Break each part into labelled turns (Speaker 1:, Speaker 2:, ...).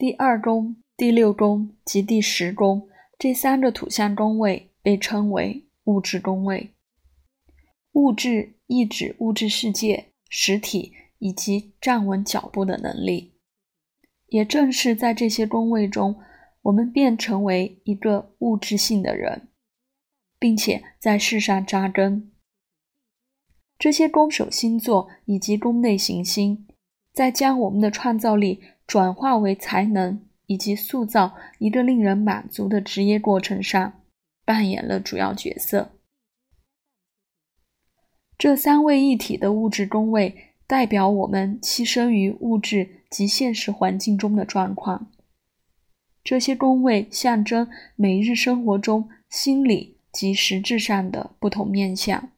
Speaker 1: 第二宫、第六宫及第十宫这三个土象宫位被称为物质宫位。物质意指物质世界、实体以及站稳脚步的能力。也正是在这些宫位中，我们便成为一个物质性的人，并且在世上扎根。这些宫守星座以及宫内行星，在将我们的创造力转化为才能以及塑造一个令人满足的职业过程上，扮演了主要角色。这三位一体的物质宫位，代表我们栖身于物质。及现实环境中的状况，这些宫位象征每日生活中心理及实质上的不同面向，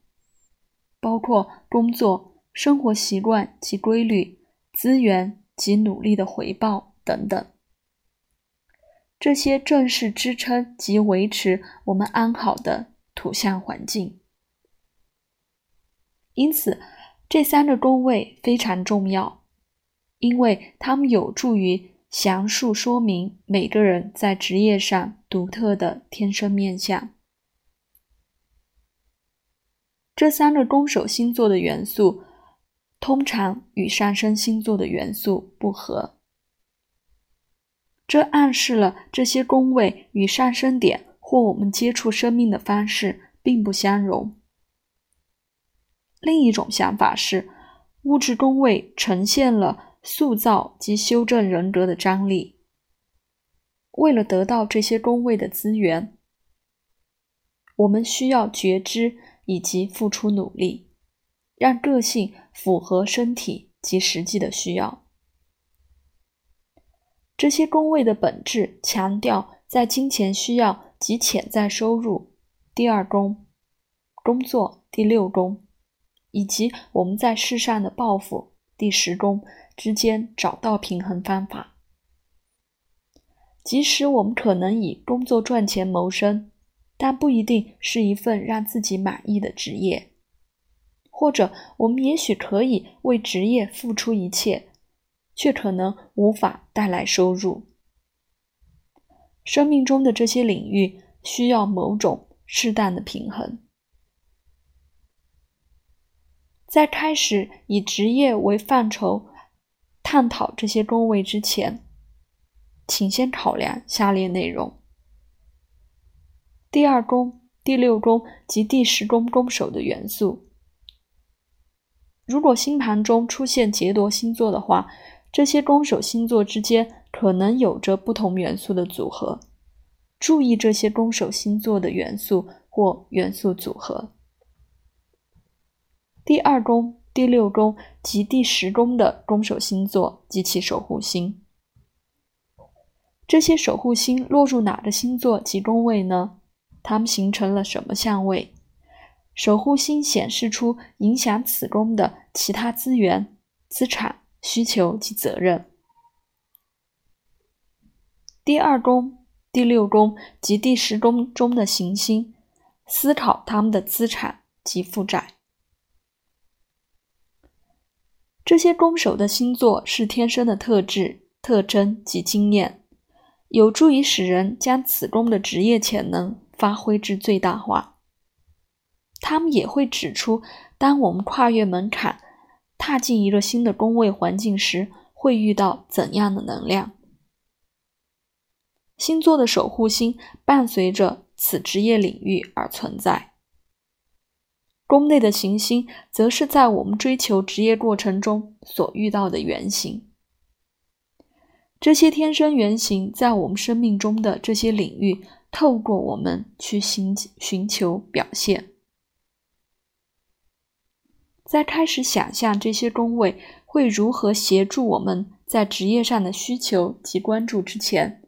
Speaker 1: 包括工作、生活习惯及规律、资源及努力的回报等等。这些正是支撑及维持我们安好的土象环境。因此，这三个宫位非常重要。因为它们有助于详述说明每个人在职业上独特的天生面相。这三个宫守星座的元素通常与上升星座的元素不合，这暗示了这些宫位与上升点或我们接触生命的方式并不相容。另一种想法是，物质宫位呈现了。塑造及修正人格的张力。为了得到这些宫位的资源，我们需要觉知以及付出努力，让个性符合身体及实际的需要。这些宫位的本质强调在金钱需要及潜在收入第二宫、工作第六宫，以及我们在世上的抱负第十宫。之间找到平衡方法。即使我们可能以工作赚钱谋生，但不一定是一份让自己满意的职业；或者我们也许可以为职业付出一切，却可能无法带来收入。生命中的这些领域需要某种适当的平衡。在开始以职业为范畴。探讨这些宫位之前，请先考量下列内容：第二宫、第六宫及第十宫宫守的元素。如果星盘中出现劫夺星座的话，这些宫守星座之间可能有着不同元素的组合。注意这些宫守星座的元素或元素组合。第二宫。第六宫及第十宫的宫守星座及其守护星，这些守护星落入哪个星座及宫位呢？它们形成了什么相位？守护星显示出影响此宫的其他资源、资产、需求及责任。第二宫、第六宫及第十宫中的行星，思考他们的资产及负债。这些攻守的星座是天生的特质、特征及经验，有助于使人将此宫的职业潜能发挥至最大化。他们也会指出，当我们跨越门槛，踏进一个新的宫位环境时，会遇到怎样的能量。星座的守护星伴随着此职业领域而存在。宫内的行星，则是在我们追求职业过程中所遇到的原型。这些天生原型在我们生命中的这些领域，透过我们去寻寻求表现。在开始想象这些宫位会如何协助我们在职业上的需求及关注之前，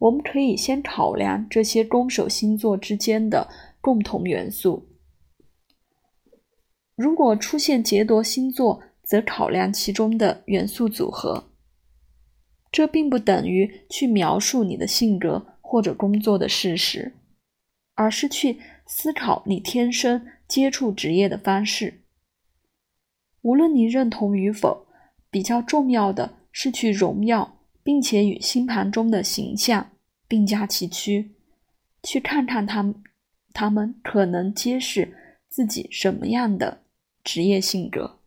Speaker 1: 我们可以先考量这些宫守星座之间的共同元素。如果出现劫夺星座，则考量其中的元素组合。这并不等于去描述你的性格或者工作的事实，而是去思考你天生接触职业的方式。无论你认同与否，比较重要的是去荣耀并且与星盘中的形象并驾齐驱，去看看他们，他们可能揭示自己什么样的职业性格。